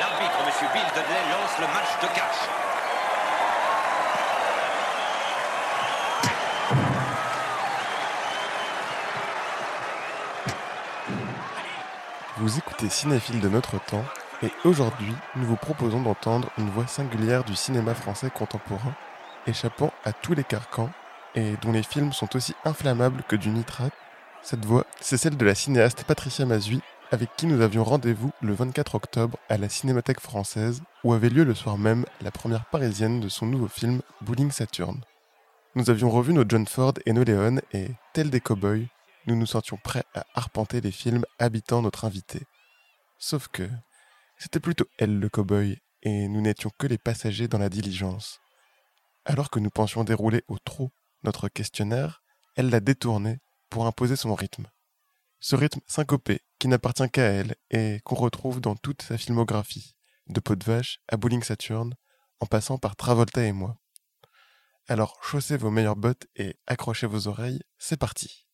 L'arbitre, M. Bill Dudley, lance le match de cash. Vous écoutez Cinéphile de notre temps et aujourd'hui nous vous proposons d'entendre une voix singulière du cinéma français contemporain, échappant à tous les carcans et dont les films sont aussi inflammables que du nitrate. Cette voix, c'est celle de la cinéaste Patricia Mazui, avec qui nous avions rendez-vous le 24 octobre à la Cinémathèque française, où avait lieu le soir même la première parisienne de son nouveau film Bowling Saturn. Nous avions revu nos John Ford et nos Léon et, tels des cow-boys, nous nous sentions prêts à arpenter les films habitant notre invité. Sauf que c'était plutôt elle le cow-boy et nous n'étions que les passagers dans la diligence. Alors que nous pensions dérouler au trot notre questionnaire, elle l'a détourné pour imposer son rythme. Ce rythme syncopé qui n'appartient qu'à elle et qu'on retrouve dans toute sa filmographie, de Peau de Vache à Bowling Saturn, en passant par Travolta et moi. Alors chaussez vos meilleures bottes et accrochez vos oreilles, c'est parti.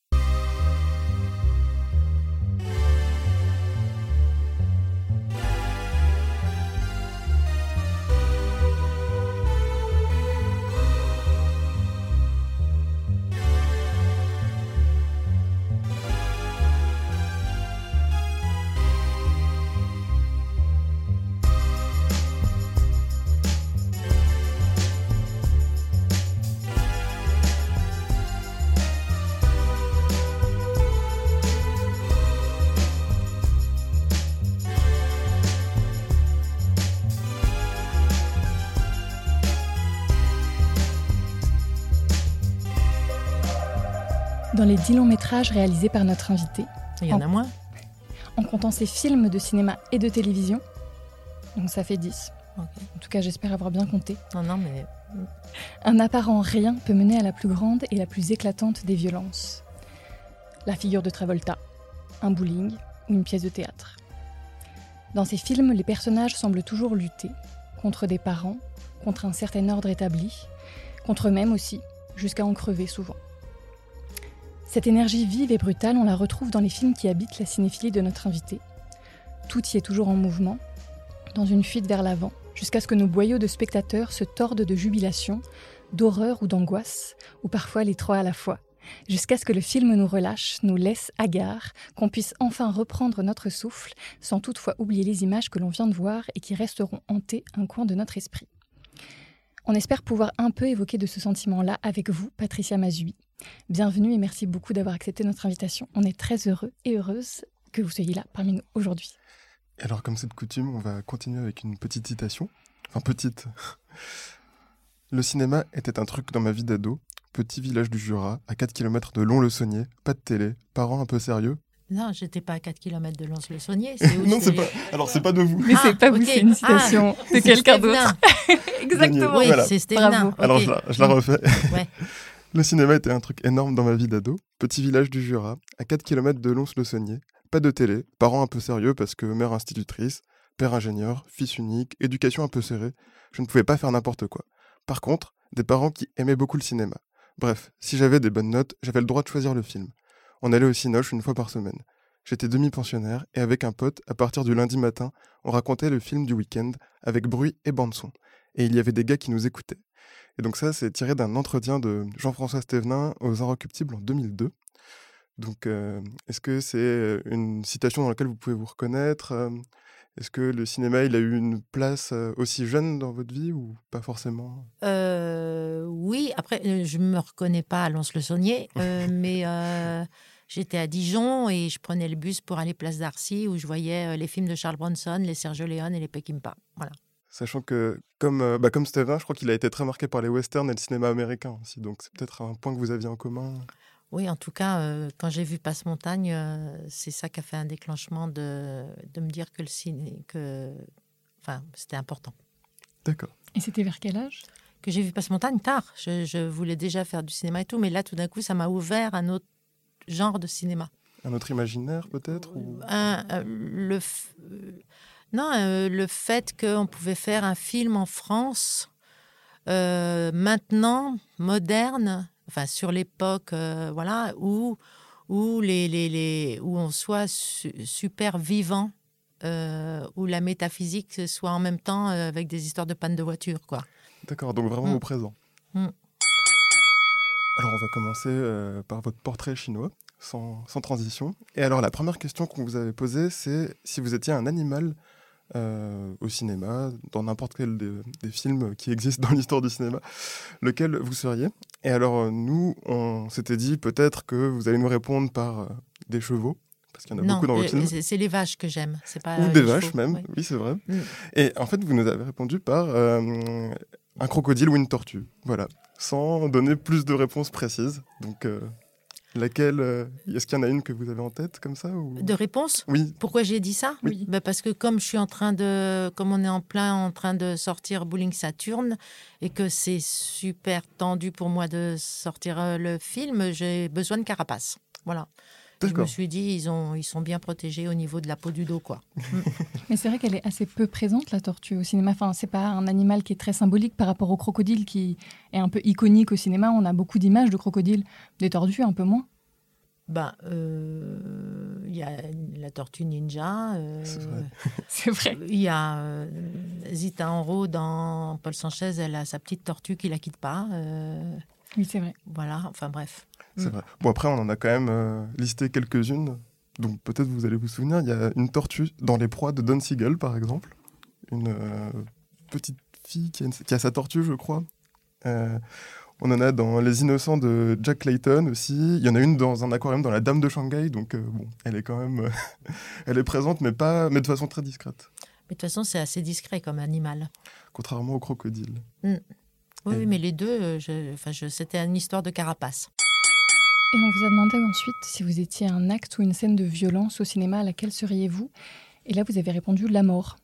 Les dix longs métrages réalisés par notre invité, Il y en a moins. en comptant ses films de cinéma et de télévision, donc ça fait 10. Ok. En tout cas, j'espère avoir bien compté. Non, non, mais Un apparent rien peut mener à la plus grande et la plus éclatante des violences. La figure de Travolta, un bowling ou une pièce de théâtre. Dans ces films, les personnages semblent toujours lutter contre des parents, contre un certain ordre établi, contre eux-mêmes aussi, jusqu'à en crever souvent. Cette énergie vive et brutale, on la retrouve dans les films qui habitent la cinéphilie de notre invité. Tout y est toujours en mouvement, dans une fuite vers l'avant, jusqu'à ce que nos boyaux de spectateurs se tordent de jubilation, d'horreur ou d'angoisse, ou parfois les trois à la fois, jusqu'à ce que le film nous relâche, nous laisse hagards, qu'on puisse enfin reprendre notre souffle, sans toutefois oublier les images que l'on vient de voir et qui resteront hantées un coin de notre esprit. On espère pouvoir un peu évoquer de ce sentiment-là avec vous, Patricia Mazui. Bienvenue et merci beaucoup d'avoir accepté notre invitation. On est très heureux et heureuse que vous soyez là parmi nous aujourd'hui. Alors comme c'est de coutume, on va continuer avec une petite citation. Enfin petite. Le cinéma était un truc dans ma vie d'ado. Petit village du Jura, à 4 km de Lons-le-Saunier, pas de télé, parents un peu sérieux. Non, j'étais pas à 4 km de Lons-le-Saunier. non, c'est pas. Alors c'est pas de vous. Mais Ah, c'est pas vous, ok. c'est une citation Ah, de c'est quelqu'un d'autre. Exactement. Oui, Voilà. c'est. Bravo. Alors je la, je la refais. Ouais. Le cinéma était un truc énorme dans ma vie d'ado. Petit village du Jura, à 4 km de Lons-le-Saunier. Pas de télé, parents un peu sérieux parce que mère institutrice, père ingénieur, fils unique, éducation un peu serrée. Je ne pouvais pas faire n'importe quoi. Par contre, des parents qui aimaient beaucoup le cinéma. Bref, si j'avais des bonnes notes, j'avais le droit de choisir le film. On allait au Cinoche une fois par semaine. J'étais demi-pensionnaire et avec un pote, à partir du lundi matin, on racontait le film du week-end avec bruit et bande-son. Et il y avait des gars qui nous écoutaient. Et donc ça, c'est tiré d'un entretien de Jean-François Stévenin aux Inrecuptibles en 2002. Donc, euh, est-ce que c'est une citation dans laquelle vous pouvez vous reconnaître euh, Est-ce que le cinéma, il a eu une place euh, aussi jeune dans votre vie ou pas forcément? Euh, oui, après, je me reconnais pas à Lons-le-Saunier, euh, mais j'étais à Dijon et je prenais le bus pour aller place d'Arcy où je voyais euh, les films de Charles Bronson, les Sergio Leone et les Peckinpah. Voilà. Sachant que, comme, euh, bah, comme Stévenin, je crois qu'il a été très marqué par les westerns et le cinéma américain aussi. Donc, c'est peut-être un point que vous aviez en commun. Oui, en tout cas, euh, quand j'ai vu Passe-Montagne, euh, c'est ça qui a fait un déclenchement de, de me dire que le ciné, que, enfin, c'était important. D'accord. Et c'était vers quel âge? Que j'ai vu Passe-Montagne tard. Je, je voulais déjà faire du cinéma et tout, mais là, tout d'un coup, ça m'a ouvert un autre genre de cinéma. Un autre imaginaire, peut-être ou... Euh, le, f- euh, non, euh, le fait qu'on pouvait faire un film en France, maintenant, moderne, enfin sur l'époque, voilà, où, où, les, les, les- où on soit su- super vivant euh, où la métaphysique soit en même temps avec des histoires de panne de voiture, quoi. D'accord, donc vraiment Mm. au présent. Mm. Alors on va commencer euh, par votre portrait chinois, sans, sans transition. Et alors la première question qu'on vous avait posée, c'est si vous étiez un animal euh, au cinéma, dans n'importe quel des, des films qui existent dans l'histoire du cinéma, lequel vous seriez? Et alors euh, nous, on s'était dit peut-être que vous allez nous répondre par euh, des chevaux, parce qu'il y en a non, beaucoup dans votre film. c'est c'est les vaches que j'aime. C'est pas Ou des vaches chevaux, même, ouais. oui c'est vrai. Mm. Et en fait, vous nous avez répondu par un crocodile ou une tortue. Voilà, sans donner plus de réponses précises. Donc, euh, laquelle euh, Est-ce qu'il y en a une que vous avez en tête comme ça ou... De réponse? Oui, Pourquoi j'ai dit ça? Oui. Ben Parce que comme je suis en train de, comme on est en plein en train de sortir Bowling Saturn et que c'est super tendu pour moi de sortir euh, le film, j'ai besoin de carapace. Voilà. Je me suis dit, ils, ont, ils sont bien protégés au niveau de la peau du dos, quoi. Mais c'est vrai qu'elle est assez peu présente, la tortue, au cinéma. Enfin, c'est pas un animal qui est très symbolique par rapport au crocodile, qui est un peu iconique au cinéma. On a beaucoup d'images de crocodiles, des tortues un peu moins. Ben, euh, il y a la tortue ninja. euh, C'est vrai. C'est vrai. Il y a euh, Zita Enro dans Paul Sanchez, elle a sa petite tortue qui la quitte pas. euh, Oui, c'est vrai. voilà, enfin bref. C'est Mm. vrai. Bon, après, on en a quand même euh, listé quelques-unes. Donc, peut-être vous allez vous souvenir, il y a une tortue dans Les Proies de Don Siegel, par exemple. Une euh, petite fille qui a, une- qui a sa tortue, je crois. Euh, on en a dans Les Innocents de Jack Clayton aussi. Il y en a une dans un aquarium dans La Dame de Shanghai. Donc, bon, elle est quand même. elle est présente, mais, pas, mais de façon très discrète. Mais de toute façon, c'est assez discret comme animal. Contrairement au crocodile. Oui, Et- oui, mais les deux, je, enfin, je, c'était une histoire de carapace. Et on vous a demandé ensuite si vous étiez un acte ou une scène de violence au cinéma, à laquelle seriez-vous? Et là, vous avez répondu la mort.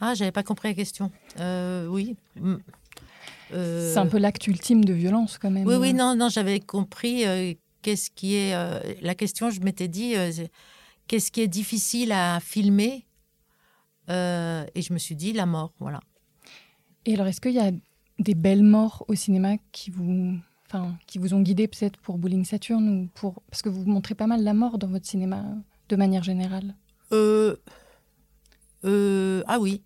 Ah, j'avais pas compris la question. Euh, oui. Mm. Euh, C'est un peu l'acte ultime de violence, quand même. Oui, oui, non, non, j'avais compris. euh, qu'est-ce qui est la question Je m'étais dit, qu'est-ce qui est difficile à filmer? Et je me suis dit la mort, voilà. Et alors, est-ce qu'il y a des belles morts au cinéma qui vous, enfin, qui vous ont guidé peut-être pour Bowling Saturn ou pour parce que vous montrez pas mal la mort dans votre cinéma de manière générale. Euh, euh, ah oui,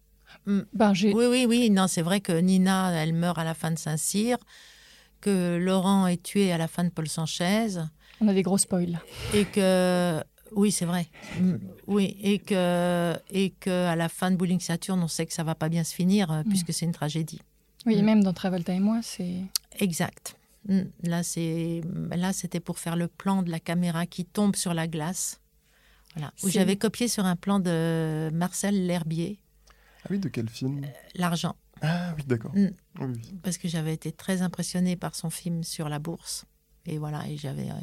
Ben, j'ai oui, oui, oui. Non, c'est vrai que Nina, elle meurt à la fin de Saint-Cyr, que Laurent est tué à la fin de Paul Sanchez. on a des gros spoils. et que oui c'est vrai Mm, oui et que et que à la fin de Bowling Saturn on sait que ça va pas bien se finir euh, Mm. puisque c'est une tragédie Oui, et Mm. même dans Travolta et moi, c'est exact Mm, là c'est là c'était pour faire le plan de la caméra qui tombe sur la glace. Voilà. Où j'avais copié sur un plan de Marcel L'Herbier Ah oui, de quel film? L'argent. Ah oui, d'accord. Mm. Oui, oui. parce que j'avais été très impressionnée par son film sur la bourse. Et voilà et j'avais euh,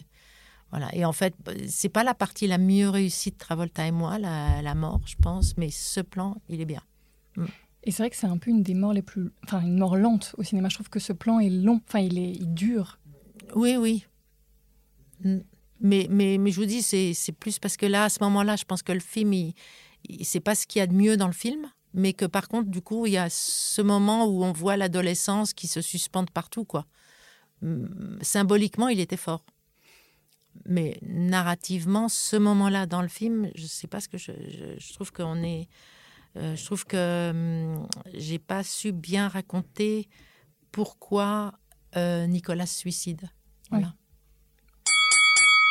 voilà. Et en fait c'est pas la partie la mieux réussie de Travolta et moi la, la mort je pense mais ce plan il est bien et c'est vrai que c'est un peu une des morts les plus, enfin une mort lente au cinéma. Je trouve que ce plan est long, enfin il est, il dure. oui oui mais mais mais je vous dis c'est plus parce que là à ce moment-là je pense que le film il, il- c'est pas ce qu'il y a de mieux dans le film mais que par contre du coup il y a ce moment où on voit l'adolescence qui se suspend de partout quoi symboliquement il était fort mais narrativement, ce moment-là dans le film, je sais pas ce que je, je trouve qu'on est, euh, je trouve que hum, j'ai pas su bien raconter pourquoi euh, Nicolas se suicide. Voilà.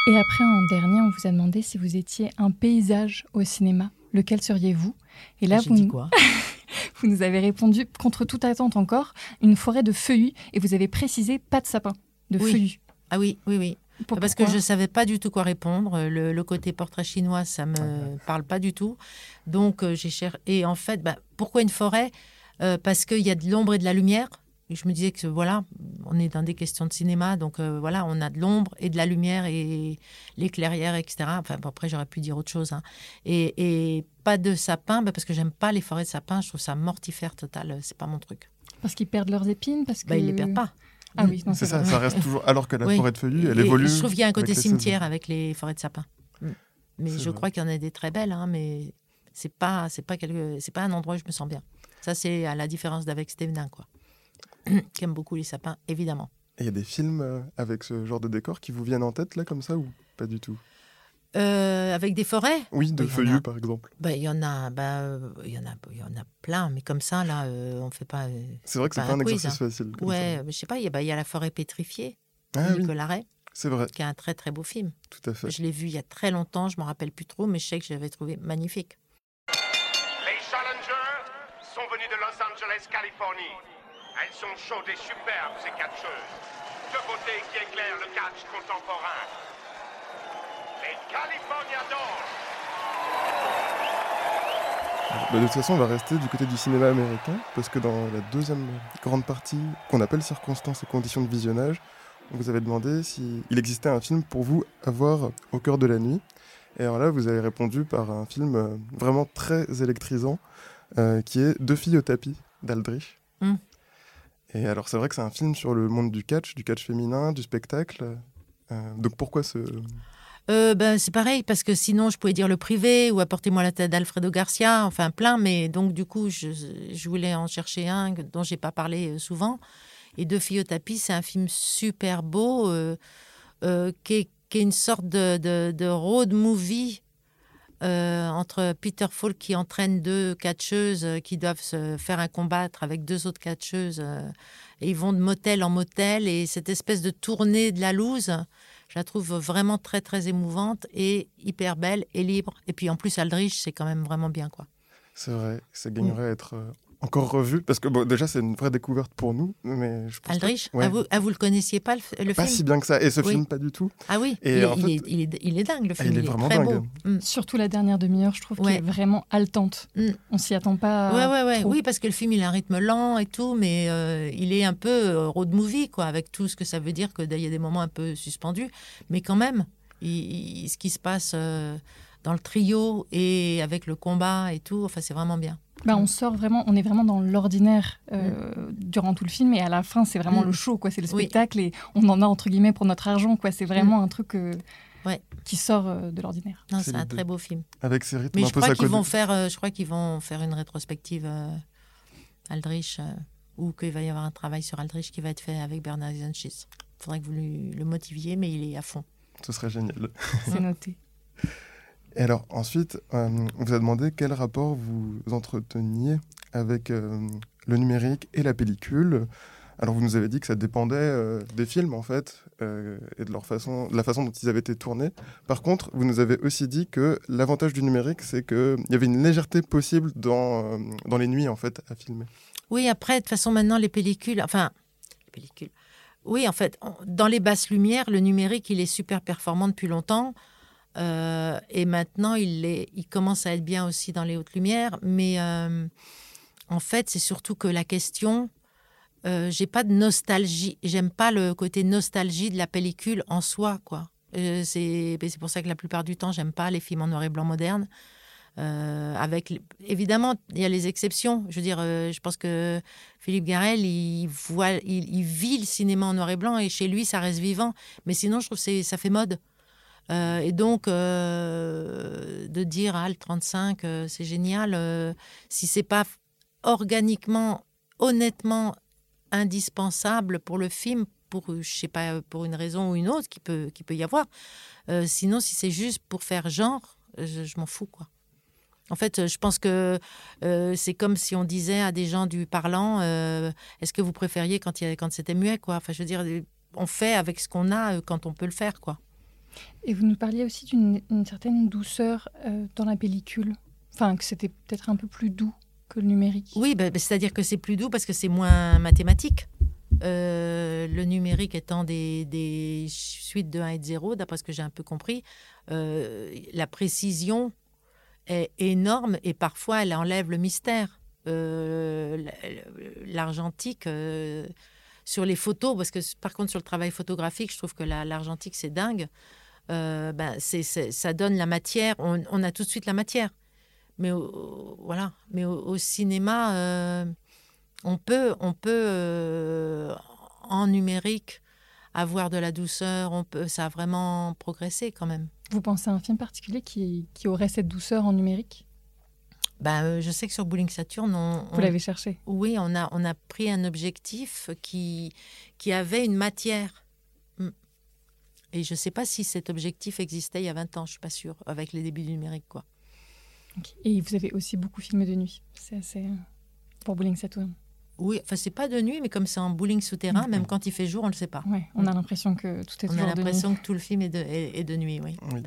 Et après, en dernier, on vous a demandé si vous étiez un paysage au cinéma. Lequel seriez-vous? Et là, J'ai vous, dit quoi? vous nous avez répondu, contre toute attente encore, une forêt de feuillus. Et vous avez précisé pas de sapin, de Oui. feuillus. Ah oui, oui, oui. Parce que je savais pas du tout quoi répondre. Le, le côté portrait chinois, ça me parle pas du tout. Donc euh, j'ai cherché. Et en fait, bah, pourquoi une forêt? Euh, Parce qu'il y a de l'ombre et de la lumière. Et je me disais que voilà, on est dans des questions de cinéma, donc euh, voilà, on a de l'ombre et de la lumière et les clairières, etc. Enfin, après, j'aurais pu dire autre chose. hein. Et, et pas de sapin, bah, parce que j'aime pas les forêts de sapin. Je trouve ça mortifère total. C'est pas mon truc. Parce qu'ils perdent leurs épines parce que... Bah, ils les perdent pas. Ah oui, C'est ça, ça reste toujours. Alors que la Oui. forêt de feuillus, elle Et évolue. Je trouve qu'il y a un côté avec cimetière avec les forêts de sapins. Mm. Mais je vrai. crois qu'il y en a des très belles, hein, mais c'est pas, c'est pas quelque, c'est pas un endroit où je me sens bien. Ça, c'est à la différence d'avec Stévenin, quoi. qui aime beaucoup les sapins, évidemment. Il y a des films euh, avec ce genre de décor qui vous viennent en tête, là, comme ça, ou pas du tout? Euh, avec des forêts? Oui, de en feuillus, a. par exemple. Bah, Il y en a, bah, euh, il y en a, il y en a plein, mais comme ça là, euh, on fait pas. euh, C'est vrai que c'est Bah, pas un un quiz, exercice facile. comme ouais, mais je sais pas. Il y, a- bah, y a la forêt pétrifiée. Ah oui, Nicolas Ray, c'est vrai, qui est un très très beau film. tout à fait. Je l'ai vu il y a très longtemps, je m'en rappelle plus trop, mais je sais que je l'avais trouvé magnifique. Les Challengers sont venus de Los Angeles, Californie. Elles sont chaudes et superbes, ces catcheuses. De beauté qui éclaire le catch contemporain. California Dolls. Bah, de toute façon, on va rester du côté du cinéma américain, parce que dans la deuxième grande partie, qu'on appelle circonstances et conditions de visionnage, on vous avait demandé s'il existait un film pour vous à voir au cœur de la nuit. Et alors là, vous avez répondu par un film euh, vraiment très électrisant, euh, qui est Deux filles au tapis d'Aldrich. Mm. Et alors, c'est vrai que c'est un film sur le monde du catch, du catch féminin, du spectacle. Euh, donc pourquoi ce... Euh, ben, c'est pareil, parce que sinon, je pouvais dire le privé ou apportez-moi la tête d'Alfredo Garcia, enfin plein, mais donc du coup, je, voulais en chercher un dont j'ai pas parlé euh, souvent. Et Deux filles au tapis, c'est un film super beau, euh, qui, est, une sorte de, road movie entre Peter Falk qui entraîne deux catcheuses qui doivent se faire un combattre avec deux autres catcheuses. et ils vont de motel en motel. Et cette espèce de tournée de la loose, je la trouve vraiment très, très émouvante et hyper belle et libre. Et puis en plus, Aldrich, c'est quand même vraiment bien. quoi. C'est vrai, ça gagnerait à être euh, encore revu, parce que bon, déjà, c'est une vraie découverte pour nous, mais je pense Aldrich, Ouais. ah, vous, ah, vous le connaissiez pas, le, f- le Pas film si bien que ça, et ce Oui. film, pas du tout. Ah oui, Et il, est, en il fait- est- il est- il est dingue, le Ah, film. il est vraiment très dingue. beau. Mm. Surtout la dernière demi-heure, je trouve Ouais. qu'elle est vraiment haletante. Mm. On s'y attend pas. Ouais, ouais, ouais. trop. Oui, parce que le film, il a un rythme lent et tout, mais euh, il est un peu euh, road movie, quoi, avec tout ce que ça veut dire, que il y a des moments un peu suspendus. Mais quand même, il- il- ce qui se passe euh, dans le trio et avec le combat et tout, enfin, c'est vraiment bien. Bah, on sort vraiment, on est vraiment dans l'ordinaire euh, durant tout le film et à la fin c'est vraiment Mm. le show quoi, c'est le Oui. spectacle et on en a entre guillemets pour notre argent quoi. C'est vraiment un truc euh, Ouais. qui sort euh, de l'ordinaire. Non, C'est un très beau film. Avec ses rythmes Mais un je peu crois qu'ils vont faire, euh, je crois qu'ils vont faire une rétrospective euh, Aldrich, euh, ou qu'il va y avoir un travail sur Aldrich qui va être fait avec Bernard Eisenschitz. Il faudrait que vous lui- le motiviez, mais il est à fond. Ce serait génial. C'est noté. Et alors, ensuite, euh, on vous a demandé quel rapport vous entreteniez avec euh, le numérique et la pellicule. Alors, vous nous avez dit que ça dépendait euh, des films, en fait, et de, leur façon, de la façon dont ils avaient été tournés. Par contre, vous nous avez aussi dit que l'avantage du numérique, c'est qu'il y avait une légèreté possible dans, dans les nuits, en fait, à filmer. Oui, après, de toute façon, maintenant, les pellicules, enfin, les pellicules. Oui, en fait, dans les basses lumières, le numérique, il est super performant depuis longtemps. Euh, et maintenant, il, commence à être bien aussi dans les hautes lumières. Mais euh, en fait, c'est surtout que la question, euh, j'ai pas de nostalgie. J'aime pas le côté nostalgie de la pellicule en soi, quoi. Euh, c'est pour ça que la plupart du temps, j'aime pas les films en noir et blanc modernes. Avec évidemment, il y a les exceptions. Je veux dire, je pense que Philippe Garel, il vit le cinéma en noir et blanc et chez lui, ça reste vivant. Mais sinon, je trouve que ça fait mode. Euh, et donc, euh, de dire ah, le 35, euh, c'est génial, si c'est pas organiquement, honnêtement indispensable pour le film, pour je sais pas pour une raison ou une autre qui peut qui peut y avoir. Sinon, si c'est juste pour faire genre, je, m'en fous quoi. En fait, je pense que c'est comme si on disait à des gens du parlant, est-ce que vous préfériez quand, il quand c'était muet quoi Enfin, je veux dire, on fait avec ce qu'on a quand on peut le faire quoi. Et vous nous parliez aussi d'une une certaine douceur euh, dans la pellicule. Enfin, que c'était peut-être un peu plus doux que le numérique. Oui, ben, ben, c'est-à-dire que c'est plus doux parce que c'est moins mathématique. Euh, le numérique étant des, suites de 1 et de 0, d'après ce que j'ai un peu compris, euh, la précision est énorme et parfois elle enlève le mystère. L'argentique, sur les photos, parce que par contre sur le travail photographique, je trouve que la- l'argentique c'est dingue. Euh, ben, ça donne la matière, on, a tout de suite la matière. Mais au, voilà, mais au, au cinéma, euh, on peut, on peut euh, en numérique avoir de la douceur. On peut, ça a vraiment progressé quand même. Vous pensez à un film particulier qui, qui aurait cette douceur en numérique? Ben, je sais que sur Bowling Saturn, on, Vous on- l'avez cherché oui, on a, on a pris un objectif qui, qui avait une matière. Mm. Et je ne sais pas si cet objectif existait il y a 20 ans, je suis pas sûre, avec les débuts du numérique. Quoi. Et vous avez aussi beaucoup filmé de nuit. C'est assez. euh, Pour Bowling Saturn. Oui, enfin, c'est pas de nuit, mais comme c'est en bowling souterrain, Mhm. même quand il fait jour, on ne le sait pas. Ouais, on a l'impression que tout est On a toujours de nuit. l'impression que tout le film est de, est- est de nuit, oui. Oui.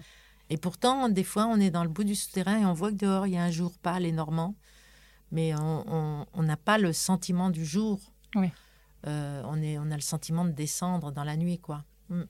Et pourtant, des fois, on est dans le bout du souterrain et on voit que dehors, il y a un jour pâle et normand. Mais on- n'a pas le sentiment du jour. Oui. Euh, on, est, on a le sentiment de descendre dans la nuit, quoi. Mm.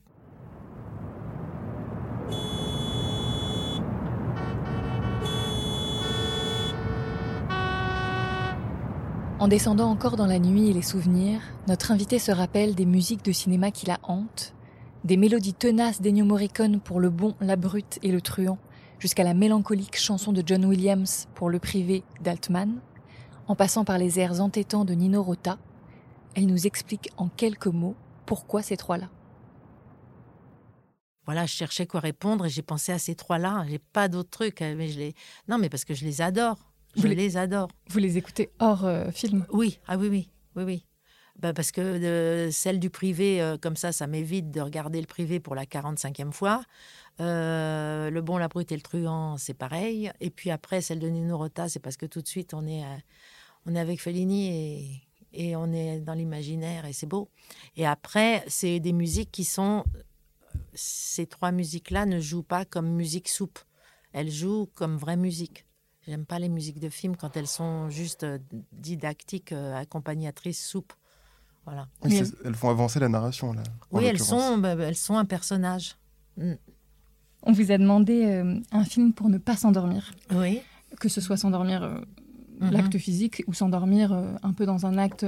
En descendant encore dans la nuit et les souvenirs, notre invité se rappelle des musiques de cinéma qui la hantent, des mélodies tenaces d'Ennio Morricone pour le bon, la brute et le truand, jusqu'à la mélancolique chanson de John Williams pour le privé d'Altman, en passant par les airs entêtants de Nino Rota, elle nous explique en quelques mots pourquoi ces trois-là. Voilà, je cherchais quoi répondre et j'ai pensé à ces trois-là. J'ai pas d'autres trucs. euh, Mais je les... Non, mais parce que je les adore. Je les adore. Vous les écoutez hors euh, film? Oui, ah oui, oui, oui, oui. Bah, parce que euh, celle du privé, euh, comme ça, ça m'évite de regarder le privé pour la 45e fois. Euh, le bon, la brute et le truand, c'est pareil. Et puis après, celle de Nino Rota, c'est parce que tout de suite, on est, on est avec Fellini et, et on est dans l'imaginaire et c'est beau. Et après, c'est des musiques qui sont... Ces trois musiques-là ne jouent pas comme musique soupe. Elles jouent comme vraie musique. J'aime pas les musiques de film quand elles sont juste didactiques, accompagnatrices, soupe. Voilà. Oui, elles font avancer la narration, là. Oui, elles sont, bah, bah, elles sont un personnage. Mm. On vous a demandé euh, un film pour ne pas s'endormir, Oui. que ce soit s'endormir euh, Mhm. l'acte physique ou s'endormir euh, un peu dans un acte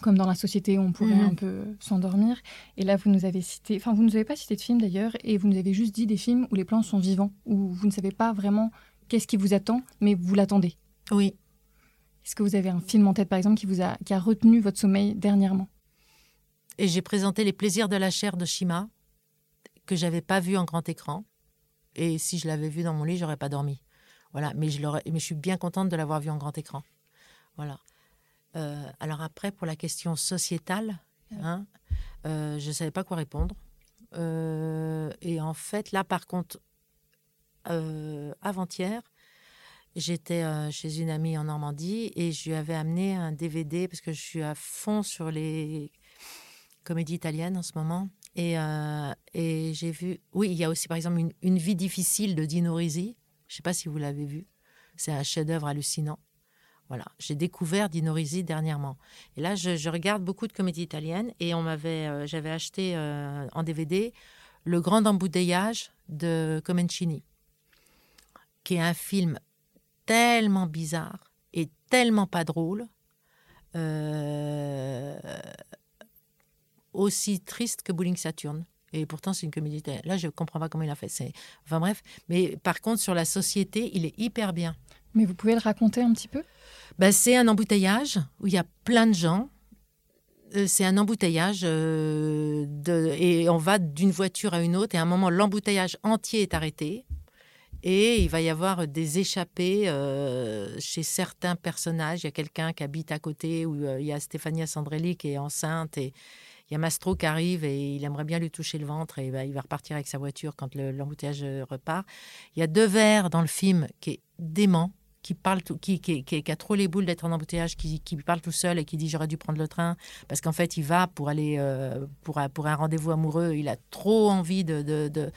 comme dans la société où on pourrait Mhm. un peu s'endormir. Et là, vous nous avez cité, enfin, vous ne nous avez pas cité de film d'ailleurs, et vous nous avez juste dit des films où les plans sont vivants, où vous ne savez pas vraiment qu'est-ce qui vous attend, mais vous l'attendez. Oui. Est-ce que vous avez un film en tête, par exemple, qui vous a, qui a retenu votre sommeil dernièrement? Et j'ai présenté Les plaisirs de la chair de Shima, que j'avais pas vu en grand écran. Et si je l'avais vu dans mon lit, j'aurais pas dormi. Voilà. Mais je, mais je suis bien contente de l'avoir vu en grand écran. Voilà. Euh, alors après, pour la question sociétale, hein, euh, je ne savais pas quoi répondre. Euh, et en fait, là, par contre, avant-hier, j'étais euh, chez une amie en Normandie et je lui avais amené un DVD parce que je suis à fond sur les comédies italiennes en ce moment. Et, euh, et j'ai vu, oui, il y a aussi par exemple une, vie difficile de Dino Risi. Je ne sais pas si vous l'avez vu. C'est un chef-d'œuvre hallucinant. Voilà, j'ai découvert Dino Risi dernièrement. Et là, je, regarde beaucoup de comédies italiennes et on m'avait, euh, j'avais acheté en DVD Le Grand Embouteillage de Comencini, qui est un film tellement bizarre et tellement pas drôle, euh, aussi triste que Bowling Saturn. Et pourtant, c'est une comédie. Là, je ne comprends pas comment il a fait. C'est... Enfin bref. Mais par contre, sur la société, il est hyper bien. Mais vous pouvez le raconter un petit peu? Ben, c'est un embouteillage où il y a plein de gens. Euh, C'est un embouteillage euh, de, et on va d'une voiture à une autre et à un moment l'embouteillage entier est arrêté et il va y avoir des échappées euh, chez certains personnages. Il y a quelqu'un qui habite à côté où euh, il y a Stéphania Sandrelli qui est enceinte et il y a Mastro qui arrive et il aimerait bien lui toucher le ventre et ben, il va repartir avec sa voiture quand le- l'embouteillage euh, repart. Il y a deux vers dans le film qui est dément qui parle tout- qui, a trop les boules d'être en embouteillage, qui, parle tout seul et qui dit j'aurais dû prendre le train parce qu'en fait il va pour aller pour, un- rendez-vous amoureux, il a trop envie de, de-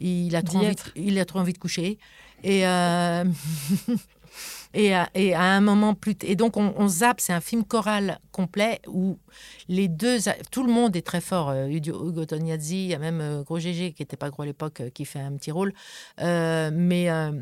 il a trop envie, il a trop envie de coucher et euh, et, à, et à un moment plus et donc on, on zappe, c'est un film choral complet où les deux tout le monde est très fort. euh, Ugo Ugo Tognazzi, il y a même euh, Gros Gégé qui était pas gros à l'époque euh, qui fait un petit rôle, Euh, mais euh,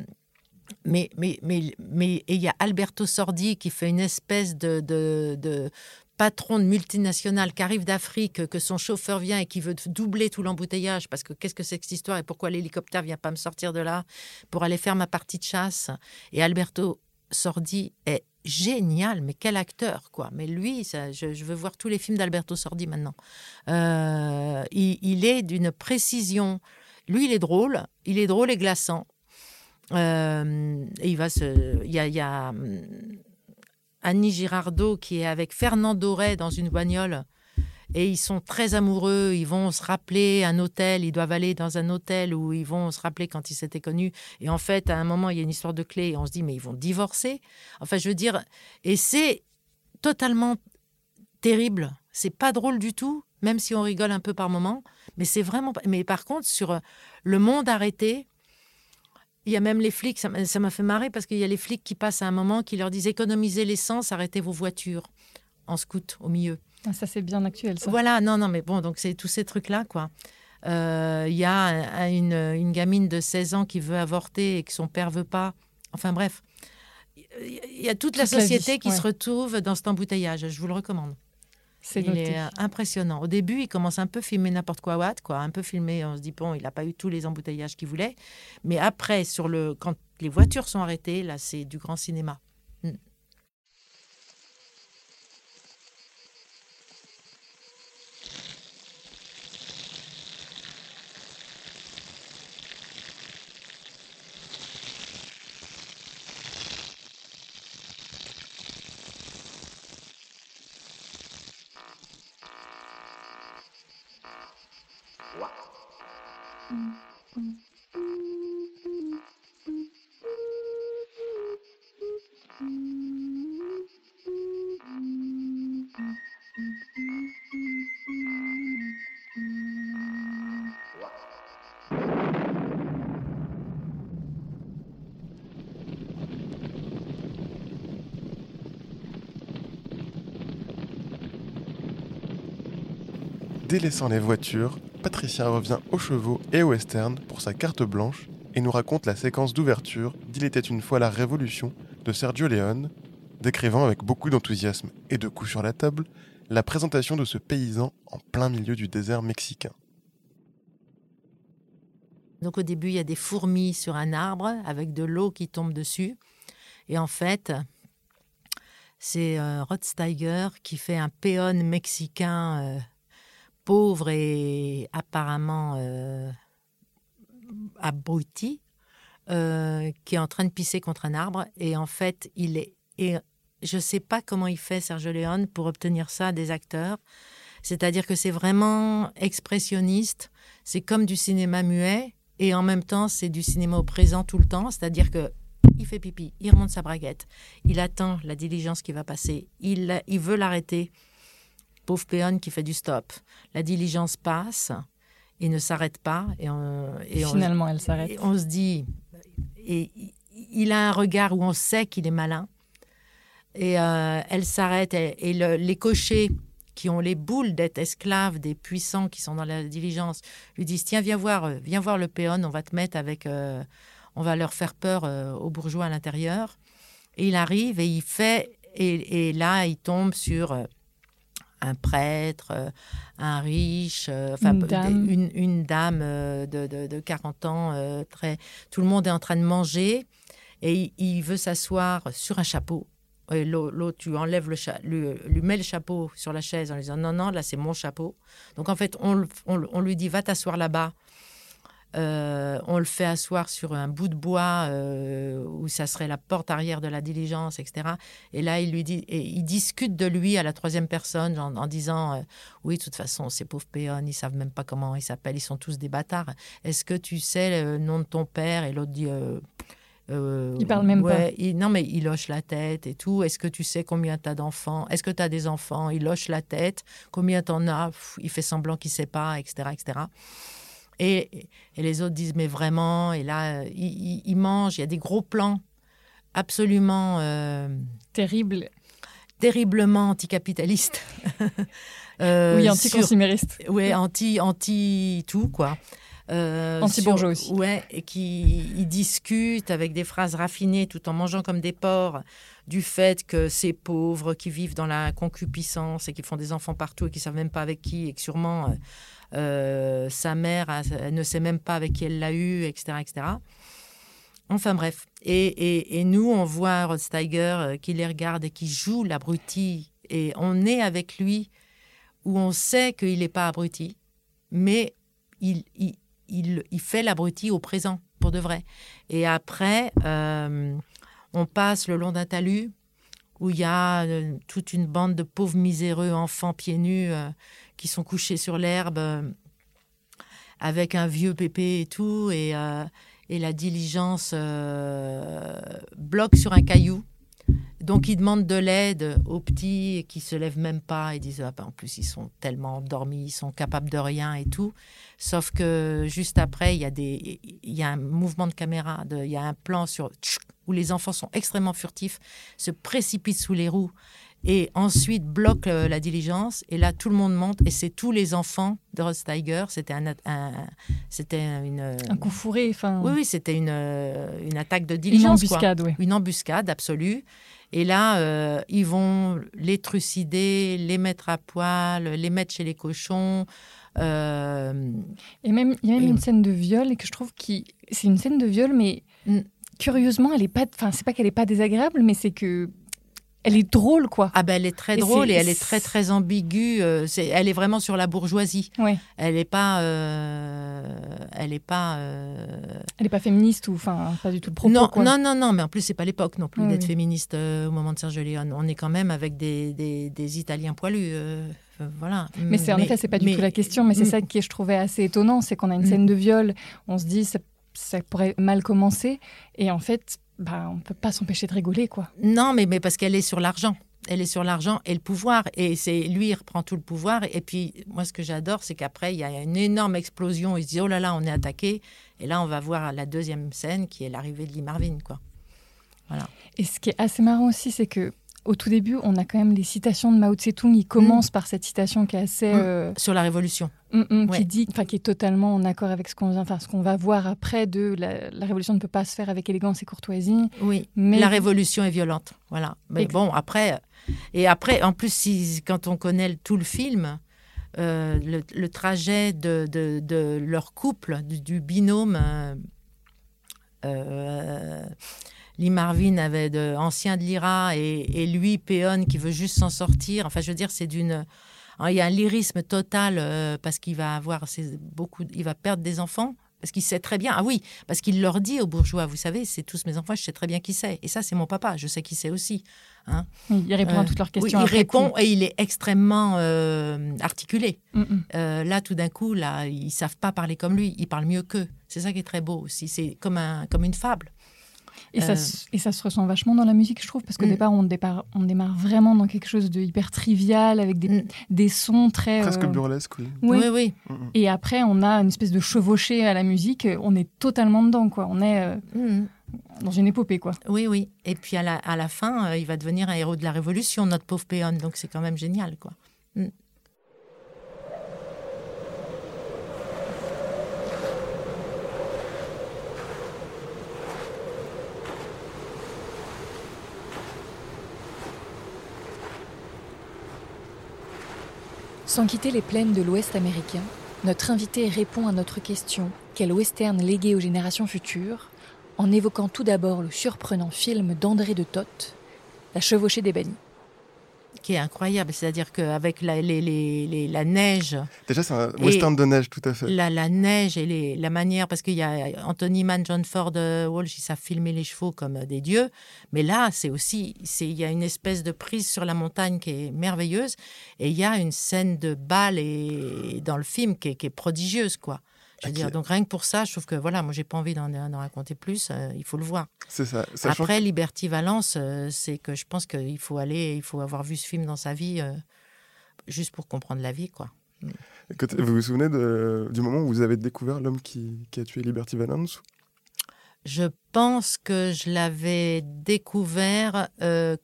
mais, mais, mais, mais et il y a Alberto Sordi qui fait une espèce de, de, de patron de multinationale qui arrive d'Afrique, que son chauffeur vient et qui veut doubler tout l'embouteillage parce que qu'est-ce que c'est que cette histoire et pourquoi l'hélicoptère vient pas me sortir de là pour aller faire ma partie de chasse. Et Alberto Sordi est génial, mais quel acteur, quoi. Mais lui, ça, je, veux voir tous les films d'Alberto Sordi maintenant. Euh, il, est d'une précision. Lui, il est drôle, il est drôle et glaçant. Euh, et il va se. Il y a, il y a, hum, Annie Girardot qui est avec Fernand Doré dans une bagnole et ils sont très amoureux. Ils vont se rappeler un hôtel. Ils doivent aller dans un hôtel où ils vont se rappeler quand ils s'étaient connus. Et en fait, à un moment, il y a une histoire de clé et on se dit mais ils vont divorcer. Enfin, je veux dire, et c'est totalement terrible. C'est pas drôle du tout, même si on rigole un peu par moment. Mais c'est vraiment. Mais par contre, sur le monde arrêté. Il y a même les flics, ça m'a fait marrer parce qu'il y a les flics qui passent à un moment qui leur disent économisez l'essence, arrêtez vos voitures en scout au milieu. Ah, ça, c'est bien actuel, ça. Voilà, non, non, mais bon, donc c'est tous ces trucs-là, quoi. Euh, Il y a un- une, une gamine de 16 ans qui veut avorter et que son père veut pas. Enfin bref, il y a toute la Toute la vie, société qui ouais. se retrouve dans cet embouteillage. Je vous le recommande. C'est Il noté. est euh, impressionnant. Au début, il commence un peu filmer n'importe quoi, what, quoi, un peu filmé. On se dit bon, il n'a pas eu tous les embouteillages qu'il voulait. Mais après, sur le, quand les voitures sont arrêtées, là, c'est du grand cinéma. Délaissant les voitures, Patricia revient aux chevaux et au western pour sa carte blanche et nous raconte la séquence d'ouverture d'Il était une fois la Révolution de Sergio Leone, décrivant avec beaucoup d'enthousiasme et de coups sur la table la présentation de ce paysan en plein milieu du désert mexicain. Donc au début, il y a des fourmis sur un arbre avec de l'eau qui tombe dessus. Et en fait, c'est euh, Rod Steiger qui fait un péon mexicain euh, pauvre et apparemment euh, abruti, euh, qui est en train de pisser contre un arbre. Et en fait, il est... Et je ne sais pas comment il fait, Sergio Leone, pour obtenir ça des acteurs. C'est-à-dire que c'est vraiment expressionniste. C'est comme du cinéma muet. Et en même temps, c'est du cinéma au présent tout le temps. C'est-à-dire que il fait pipi, il remonte sa braguette, il attend la diligence qui va passer, il, il veut l'arrêter. Pauvre péon qui fait du stop. La diligence passe, il ne s'arrête pas. Et on, et on- Finalement, elle s'arrête. et on se dit, et il a un regard où on sait qu'il est malin. Et euh, elle s'arrête. Et, et le- les cochers qui ont les boules d'être esclaves des puissants qui sont dans la diligence lui disent Tiens, viens voir, viens voir le péon, on va te mettre avec. euh, on va leur faire peur euh, aux bourgeois à l'intérieur. Et il arrive et il fait. Et, et là, il tombe sur. Un prêtre, euh, un riche, euh, enfin, Une dame. une, une dame euh, de, de- de 40 ans, très, tout le monde est en train de manger et il, il veut s'asseoir sur un chapeau. L'autre, tu enlèves le cha- lui, lui met le chapeau sur la chaise en lui disant non, non, là c'est mon chapeau. Donc en fait, on, on lui dit va t'asseoir là-bas. Euh, on le fait asseoir sur un bout de bois euh, où ça serait la porte arrière de la diligence, etc. Et là, il lui dit, et il discute de lui à la troisième personne en, en disant, euh, oui, de toute façon, ces pauvres péons, ils savent même pas comment ils s'appellent, ils sont tous des bâtards. Est-ce que tu sais le nom de ton père? Et l'autre dit. Il parle même ouais, il- non, mais il hoche la tête et tout. Est-ce que tu sais combien tu as d'enfants? Est-ce que tu as des enfants? Il hoche la tête. Combien tu en as? Pff, Il fait semblant qu'il sait pas, etc. etc. Et, et les autres disent, mais vraiment, et là, euh, ils, mangent, il y a des gros plans absolument euh, Terrible. terriblement anticapitalistes. Euh, oui, anti-consumériste. Ouais, anti, anti tout, quoi. Euh, Anti-bourgeois aussi. Ouais, et qui ils discutent avec des phrases raffinées tout en mangeant comme des porcs du fait que ces pauvres qui vivent dans la concupiscence et qui font des enfants partout et qui savent même pas avec qui et que sûrement euh, sa mère ne sait même pas avec qui elle l'a eu, etc., etc. Enfin bref. Et, et- nous, on voit Rod Steiger euh, qui les regarde et qui joue l'abruti. Et on est avec lui où on sait qu'il n'est pas abruti, mais il, il, il, il fait l'abruti au présent, pour de vrai. Et après, euh, on passe le long d'un talus où il y a toute une bande de pauvres miséreux enfants pieds nus qui sont couchés sur l'herbe euh, avec un vieux pépé et tout, et, euh, et la diligence euh, bloque sur un caillou. Donc ils demandent de l'aide aux petits qui se lèvent même pas. Ils disent ah ben, en plus ils sont tellement endormis, ils sont capables de rien et tout. Sauf que juste après il y a des, il y a un mouvement de caméra, de- il y a un plan sur où les enfants sont extrêmement furtifs, se précipitent sous les roues et ensuite bloquent euh, la diligence. Et là tout le monde monte et c'est tous les enfants de Rod Steiger. C'était un, un- c'était une, Un coup fourré, enfin, oui oui c'était une, euh, une attaque de une diligence quoi embuscade, oui. une embuscade absolue. Et là, euh, ils vont les trucider, les mettre à poil, les mettre chez les cochons. Euh, Et même, il y a même une scène de viol que je trouve que c'est une scène de viol, mais curieusement, elle est pas, enfin, c'est pas qu'elle est pas désagréable, mais c'est que elle est drôle, quoi. ah ben, elle est très drôle et elle est très très ambiguë. euh, elle est vraiment sur la bourgeoisie. Ouais. Elle n'est pas, euh, elle est pas. euh, Elle est pas féministe ou, enfin, pas du tout le propos. non, quoi. non, non, non, mais en plus c'est pas l'époque non plus Oui, d'être oui. féministe euh, au moment de Sergio Leone. On est quand même avec des, des, des Italiens poilus. euh, euh, voilà. Mais c'est en effet, c'est pas du mais- tout la question. Mais c'est Mm. ça qui je trouvais assez étonnant, c'est qu'on a une Mm. scène de viol, on se dit ça, ça pourrait mal commencer, et en fait, bah, on peut pas s'empêcher de rigoler, quoi. Non, mais, mais parce qu'elle est sur l'argent. Elle est sur l'argent et le pouvoir. Et c'est lui, il reprend tout le pouvoir. Et puis, moi, ce que j'adore, c'est qu'après, il y a une énorme explosion. Il se dit, oh là là, on est attaqué. Et là, on va voir la deuxième scène qui est l'arrivée de Lee Marvin, quoi. Et ce qui est assez marrant aussi, c'est que au tout début, on a quand même les citations de Mao Tse-tung. Il commence par cette citation qui est assez, Mm. euh, Sur la Révolution. mm, mm, Ouais. qui dit, enfin, qui est totalement en accord avec ce qu'on vient, enfin, ce qu'on va voir après de la, la révolution ne peut pas se faire avec élégance et courtoisie. Oui. Mais La Révolution est violente. Voilà. Mais bon, après. Et après, en plus, si, quand on connaît tout le film. euh, le, le trajet de, de- de leur couple, du, du binôme, euh, Lee Marvin avait de, ancien de l'IRA et, et lui, Péon, qui veut juste s'en sortir. Enfin, je veux dire, c'est d'une. hein, Il y a un lyrisme total euh, parce qu'il va avoir ses- beaucoup, il va perdre des enfants parce qu'il sait très bien. Ah oui, parce qu'il leur dit aux bourgeois, vous savez, c'est tous mes enfants, je sais très bien qui c'est. Et ça, c'est mon papa, je sais qui c'est aussi. oui, il répond Euh, à toutes leurs Oui, questions. il répond coup. et il est extrêmement euh, articulé. Mm, mm. Euh, là, tout d'un coup, là, ils savent pas parler comme lui. Ils parlent mieux qu'eux. C'est ça qui est très beau aussi. C'est comme un, comme une fable. Et, ça, Euh, se- et ça se ressent vachement dans la musique, je trouve, parce qu'au Mm. départ, on démarre, on démarre vraiment dans quelque chose de hyper trivial, avec des, Mm. des sons très... Presque euh, burlesque, oui. ouais. Oui, oui. Mm. Et après, on a une espèce de chevauché à la musique. On est totalement dedans, quoi. On est euh, dans une épopée, quoi. Oui, oui. Et puis à la, à la fin, euh, il va devenir un héros de la Révolution, notre pauvre péon. Donc c'est quand même génial, quoi. Sans quitter les plaines de l'Ouest américain, notre invité répond à notre question quel western légué aux générations futures en évoquant tout d'abord le surprenant film d'André de Toth, La chevauchée des bannis. Qui est incroyable. C'est-à-dire qu'avec la, les- les- les- la neige, Déjà, c'est un Et- western de neige, tout à fait. la, la neige et les- la manière, parce qu'il y a Anthony Mann, John Ford, euh, Walsh, ils savent filmer les chevaux comme euh, des dieux. Mais là, c'est aussi, il y a une espèce de prise sur la montagne qui est merveilleuse. Et il y a une scène de bal et, dans le film qui est, qui est prodigieuse, quoi. Je veux dire, donc rien que pour ça, je trouve que voilà, moi j'ai pas envie d'en raconter plus. euh, il faut le voir. C'est ça. Sachant Après, Liberty Valence, euh, c'est que je pense qu'il faut aller, il faut avoir vu ce film dans sa vie, euh, juste pour comprendre la vie, quoi. vous vous souvenez de- du moment où vous avez découvert l'homme qui, qui a tué Liberty Valance Je pense que je l'avais découvert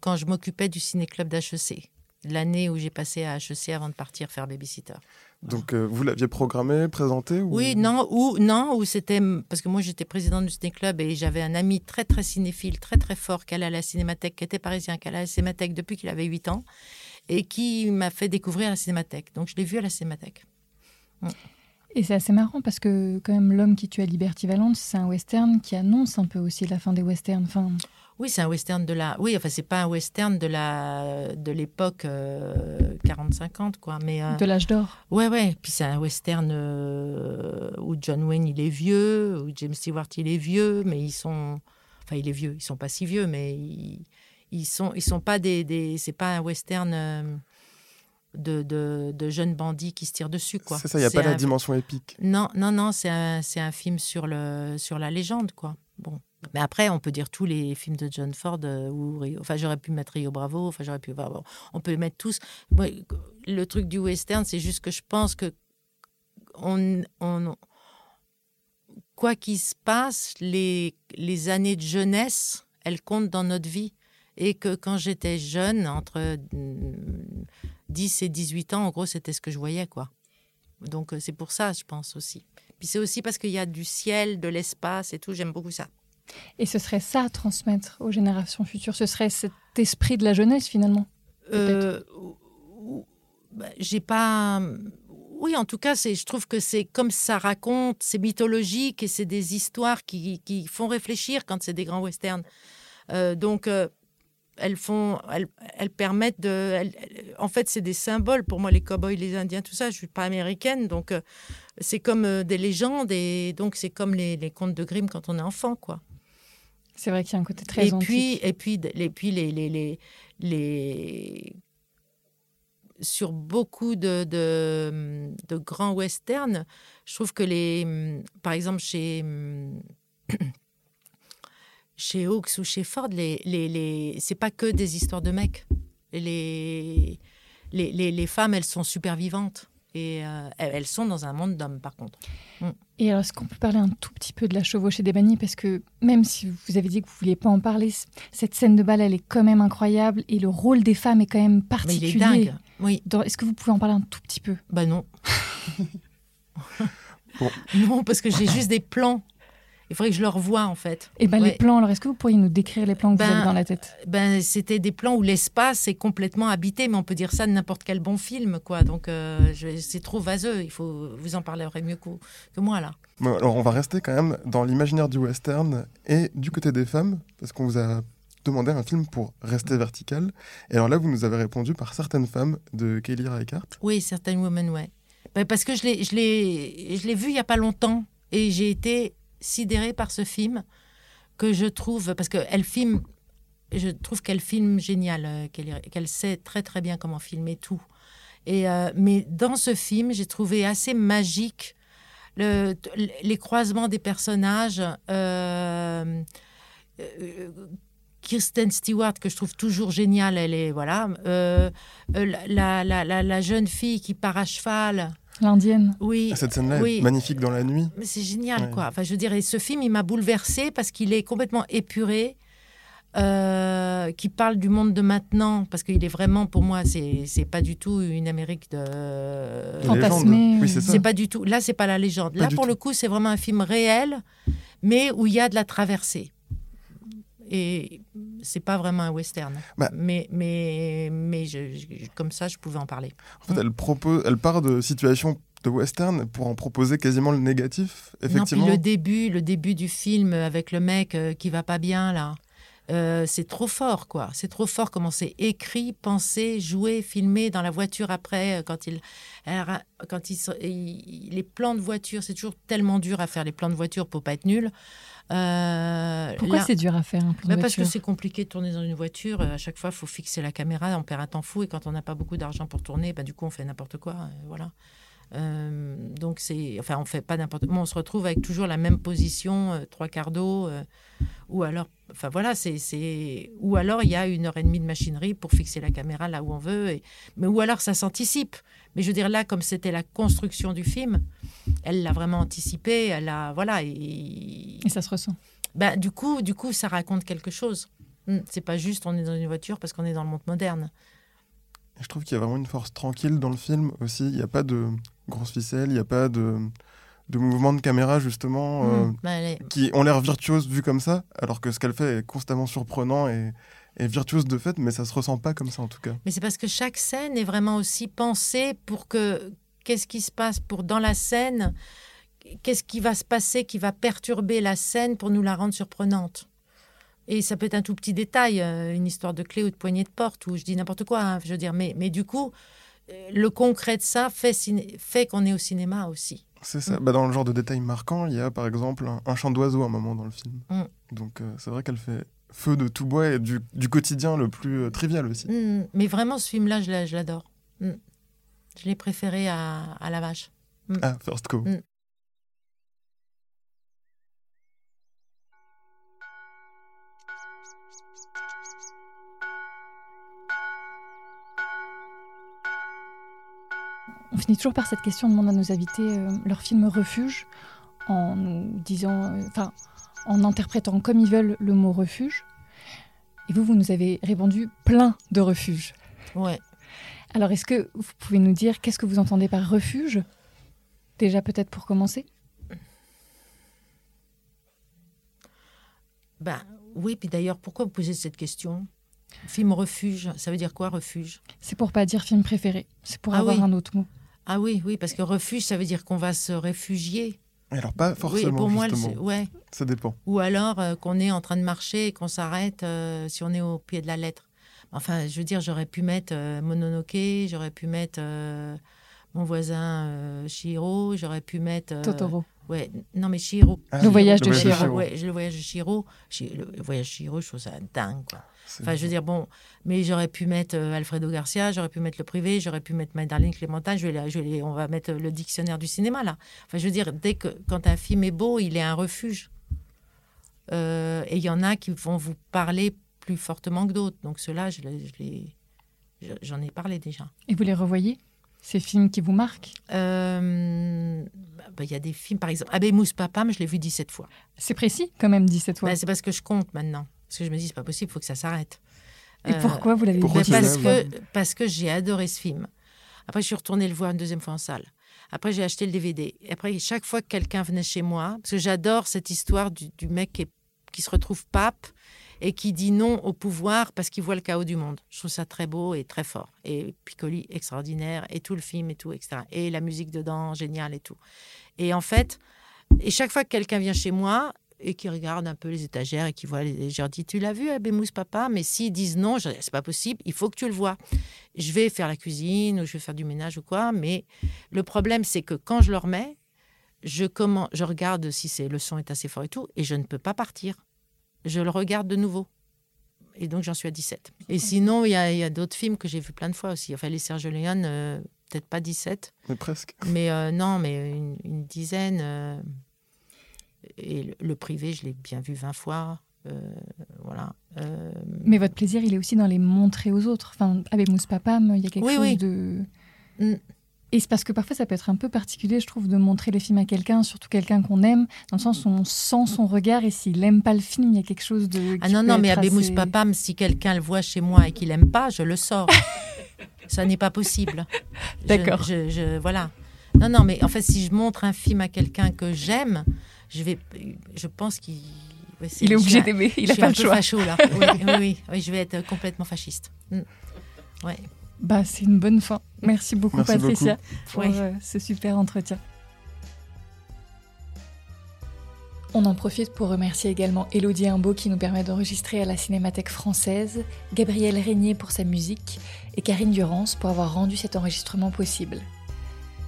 quand je m'occupais du ciné-club d'HEC. L'année où j'ai passé à HEC avant de partir faire babysitter. Donc, euh, vous l'aviez programmé, présenté ou... Oui, non, ou non, ou c'était parce que moi j'étais présidente du ciné-club et j'avais un ami très très cinéphile, très très fort, qui allait à la cinémathèque, qui était parisien, qui allait à la cinémathèque depuis qu'il avait 8 ans et qui m'a fait découvrir la cinémathèque. Donc je l'ai vu à la cinémathèque. Et c'est assez marrant parce que, quand même, L'homme qui tue à Liberty Valence, c'est un western qui annonce un peu aussi la fin des westerns. Enfin, Oui, c'est un western de la. Oui, enfin c'est pas un western de la de l'époque euh, 40-50 quoi, mais. euh, de l'âge d'or. Ouais, ouais. Puis c'est un western euh, où John Wayne il est vieux, où James Stewart il est vieux, mais ils sont. Enfin, il est vieux. Ils sont pas si vieux, mais ils, ils sont, ils sont pas des, des c'est pas un western euh, de, de, de jeunes bandits qui se tirent dessus, quoi. C'est ça, il n'y a pas la dimension épique. Non, non, non, c'est un, c'est un film sur, le, sur la légende, quoi. Bon. Mais après, on peut dire tous les films de John Ford, euh, enfin, j'aurais pu mettre Rio Bravo, enfin, j'aurais pu, bon, on peut mettre tous. Le truc du western, c'est juste que je pense que on, quoi qu'il se passe, les, les années de jeunesse, elles comptent dans notre vie. Et que quand j'étais jeune, entre mm, 10 et 18 ans, en gros, c'était ce que je voyais, quoi. Donc, euh, c'est pour ça, je pense aussi. Puis c'est aussi parce qu'il y a du ciel, de l'espace et tout. J'aime beaucoup ça. Et ce serait ça à transmettre aux générations futures. Ce serait cet esprit de la jeunesse finalement. Euh, bah, j'ai pas. Oui, en tout cas. Je trouve que c'est comme ça raconte, c'est mythologique et c'est des histoires qui, qui font réfléchir quand c'est des grands westerns. Euh, donc, euh, elles font, elles, elles permettent de. elles- en fait, c'est des symboles pour moi, les cowboys, les Indiens, tout ça. Je suis pas américaine, donc euh, c'est comme euh, des légendes et donc c'est comme les, les contes de Grimm quand on est enfant, quoi. C'est vrai qu'il y a un côté très et antique. puis et puis et puis les les les, les- sur beaucoup de, de, de grands westerns je trouve que les par exemple chez chez Hawks ou chez Ford les les, les c'est pas que des histoires de mecs les les, les, les femmes elles sont super vivantes et euh, elles sont dans un monde d'hommes par contre Et alors, est-ce qu'on peut parler un tout petit peu de la chevauchée des bannis? Parce que même si vous avez dit que vous vouliez pas en parler, cette scène de bal, elle est quand même incroyable et le rôle des femmes est quand même mais il est particulier. dingue oui Dans- Est-ce que vous pouvez en parler un tout petit peu? Bah non. Bon. Non, parce que j'ai juste des plans. Il faudrait que je le revoie, en fait. Et ben les plans, alors est-ce que vous pourriez nous décrire les plans que Ben, vous avez dans la tête? Ben, c'était des plans où l'espace est complètement habité, mais on peut dire ça de n'importe quel bon film, quoi. Donc, euh, c'est trop vaseux. Il faut vous en parlerez mieux que, que moi, là. Bon, alors on va rester quand même dans l'imaginaire du western et du côté des femmes, parce qu'on vous a demandé un film pour rester vertical. Et alors là, vous nous avez répondu par certaines femmes de Kelly Reichardt. Oui, Certain Women, ouais. Ben, parce que je l'ai, je l'ai, je l'ai vu il y a pas longtemps et j'ai été sidérée par ce film que je trouve parce que elle filme, je trouve qu'elle filme génial, euh, qu'elle, qu'elle sait très très bien comment filmer tout. Et euh, mais dans ce film, j'ai trouvé assez magique le, les croisements des personnages. euh, euh, Kirsten Stewart que je trouve toujours géniale, elle est voilà. la, la, la, la jeune fille qui part à cheval, L'indienne oui, Cette scène-là oui. est magnifique dans la nuit. mais c'est génial, Ouais. quoi. Enfin, je veux dire, et ce film, il m'a bouleversée parce qu'il est complètement épuré, euh, qui parle du monde de maintenant, parce qu'il est vraiment, pour moi, c'est c'est pas du tout une Amérique de. Les Fantasmé, légendes. Oui, oui. c'est pas du tout. Là, c'est pas la légende. Pas Là, pour tout. le coup, c'est vraiment un film réel, mais où il y a de la traversée. Et c'est pas vraiment un western. Bah. Mais, mais, mais je- je- comme ça, je pouvais en parler. En fait, elle, propose, elle part de situations de western pour en proposer quasiment le négatif, Non, puis effectivement. le début, le début du film avec le mec euh, qui va pas bien là, euh, c'est trop fort quoi. C'est trop fort comment c'est écrit, pensé, joué, filmé dans la voiture après euh, quand il, quand il- les plans de voiture, c'est toujours tellement dur à faire les plans de voiture pour pas être nul. Euh, Pourquoi là- c'est dur à faire bah, de parce que c'est compliqué de tourner dans une voiture. euh, À chaque fois, il faut fixer la caméra. On perd un temps fou. Et quand on n'a pas beaucoup d'argent pour tourner, bah, du coup, on fait n'importe quoi. euh, voilà. Euh, donc, c'est. Enfin, on fait pas n'importe quoi. On se retrouve avec toujours la même position, euh, trois quarts d'eau. euh, ou alors. Enfin, voilà. c'est c'est Ou alors, il y a une heure et demie de machinerie pour fixer la caméra là où on veut. Et... Mais, ou alors, ça s'anticipe. Mais je veux dire, là, comme c'était la construction du film, elle l'a vraiment anticipé. Elle a. Voilà. Et, Et ça se ressent. bah, du coup, du coup, ça raconte quelque chose. Hmm, C'est pas juste on est dans une voiture parce qu'on est dans le monde moderne. Je trouve qu'il y a vraiment une force tranquille dans le film aussi. Il n'y a pas de grosses ficelles, il n'y a pas de, de mouvements de caméra, justement, euh, Hmm, bah, elle est- qui ont l'air virtuoses vu comme ça, alors que ce qu'elle fait est constamment surprenant et, et virtuose de fait, mais ça se ressent pas comme ça en tout cas. Mais c'est parce que chaque scène est vraiment aussi pensée pour que qu'est-ce qui se passe pour dans la scène, qu'est-ce qui va se passer qui va perturber la scène pour nous la rendre surprenante. Et ça peut être un tout petit détail, euh, une histoire de clé ou de poignée de porte, ou je dis n'importe quoi, hein, je veux dire. Mais, mais du coup, euh, le concret de ça fait, fait qu'on est au cinéma aussi. C'est ça. Mm. Bah, dans le genre de détails marquants, il y a par exemple un, un chant d'oiseau à un moment dans le film. Mm. Donc euh, c'est vrai qu'elle fait feu de tout bois et du, du quotidien le plus euh, trivial aussi. Mm, mais vraiment, ce film-là, je l'a- je l'adore. Mm. Je l'ai préféré à, à La Vache. Ah, First Co. Mm. On finit toujours par cette question, on demande à nos invités euh, leur film refuge, en nous disant, euh, enfin, en interprétant comme ils veulent le mot refuge. Et vous, vous nous avez répondu plein de refuges. Ouais. Alors, est-ce que vous pouvez nous dire qu'est-ce que vous entendez par refuge? Déjà, peut-être pour commencer Ben, oui, puis d'ailleurs, pourquoi vous posez cette question? Film refuge, ça veut dire quoi refuge? C'est pour pas dire film préféré, c'est pour Ah avoir oui. un autre mot. Ah oui, oui, parce que refuge, ça veut dire qu'on va se réfugier. Alors, pas forcément, oui, pour moi, justement. ouais. Ça dépend. Ou alors euh, qu'on est en train de marcher et qu'on s'arrête euh, si on est au pied de la lettre. Enfin, je veux dire, j'aurais pu mettre euh, Mononoke, j'aurais pu mettre mon voisin euh, Shiro, j'aurais pu mettre. euh, Totoro. Ouais, non mais Shiro. Ah, Le voyage de Chihiro. Ouais, le voyage de Shiro. Le voyage de Shiro, je trouve ça dingue, quoi. Enfin, je veux dire, bon, mais j'aurais pu mettre euh, Alfredo Garcia, j'aurais pu mettre Le Privé, j'aurais pu mettre My Darling Clémentine, je vais, je vais les- on va mettre le dictionnaire du cinéma, là. Enfin, je veux dire, dès que, quand un film est beau, il est un refuge. Euh, et il y en a qui vont vous parler plus fortement que d'autres. Donc, ceux-là, je je- j'en ai parlé déjà. Et vous les revoyez? Ces films qui vous marquent? Euh, bah, Il y a des films, par exemple, Abbé Mousse Papam, je l'ai vu 17 fois. C'est précis, quand même, 17 fois? Bah, c'est parce que je compte maintenant. Parce que je me dis, c'est pas possible, il faut que ça s'arrête. Et Euh, pourquoi vous l'avez vu? parce, que, parce que j'ai adoré ce film. Après, je suis retournée le voir une deuxième fois en salle. Après, j'ai acheté le DVD. Et après, chaque fois que quelqu'un venait chez moi, parce que j'adore cette histoire du, du mec qui, est- qui se retrouve pape et qui dit non au pouvoir parce qu'il voit le chaos du monde. Je trouve ça très beau et très fort. Et Piccoli, extraordinaire. Et tout le film et tout, etc. Et la musique dedans, génial et tout. Et en fait, et chaque fois que quelqu'un vient chez moi et qui regarde un peu les étagères et qui voit, les, je leur dis, tu l'as vu, Abemous Papa? Mais s'ils disent non, c'est pas possible, il faut que tu le vois. Je vais faire la cuisine ou je vais faire du ménage ou quoi, mais le problème, c'est que quand je le remets, je, je regarde si le son est assez fort et tout, et je ne peux pas partir. Je le regarde de nouveau. Et donc, j'en suis à 17. Et sinon, il y a, il y a d'autres films que j'ai vus plein de fois aussi. Enfin, les Serge Leone, euh, peut-être pas 17, Mais presque. mais euh, non, mais une, une dizaine. euh, et le, le privé, je l'ai bien vu 20 fois. euh, voilà. Euh, Mais votre plaisir, il est aussi dans les montrer aux autres. Enfin, Abemous Papam, il y a quelque Oui, chose oui. de... Mm. Et c'est parce que parfois, ça peut être un peu particulier, je trouve, de montrer les films à quelqu'un, surtout quelqu'un qu'on aime, dans le sens où on sent son regard et s'il n'aime pas le film, il y a quelque chose de... Ah non, non, mais Abemous assez- Papam, si quelqu'un le voit chez moi et qu'il aime pas, je le sors. Ça n'est pas possible. D'accord. Je, je- voilà. Non, non, mais en fait, si je montre un film à quelqu'un que j'aime, je vais, je pense qu'il. c'est- Il est obligé d'aimer, il je a suis pas le choix. facho là. Oui, oui, oui, oui, je vais être complètement fasciste. Mm. Ouais. Bah, c'est une bonne fin. Merci beaucoup, Merci Patricia, pour Oui. euh, ce super entretien. On en profite pour remercier également Elodie Imbeau qui nous permet d'enregistrer à la Cinémathèque française, Gabriel Régnier pour sa musique et Karine Durance pour avoir rendu cet enregistrement possible.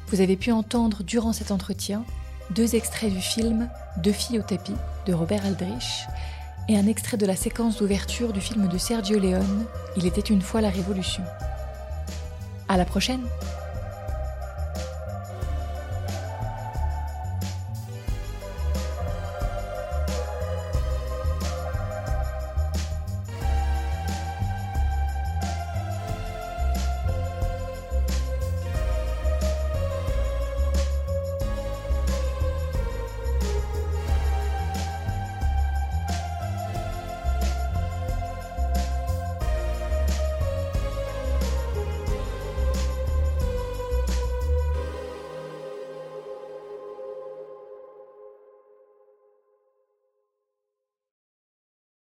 Vous avez pu entendre durant cet entretien deux extraits du film Deux filles au tapis de Robert Aldrich et un extrait de la séquence d'ouverture du film de Sergio Leone Il était une fois la Révolution. À la prochaine!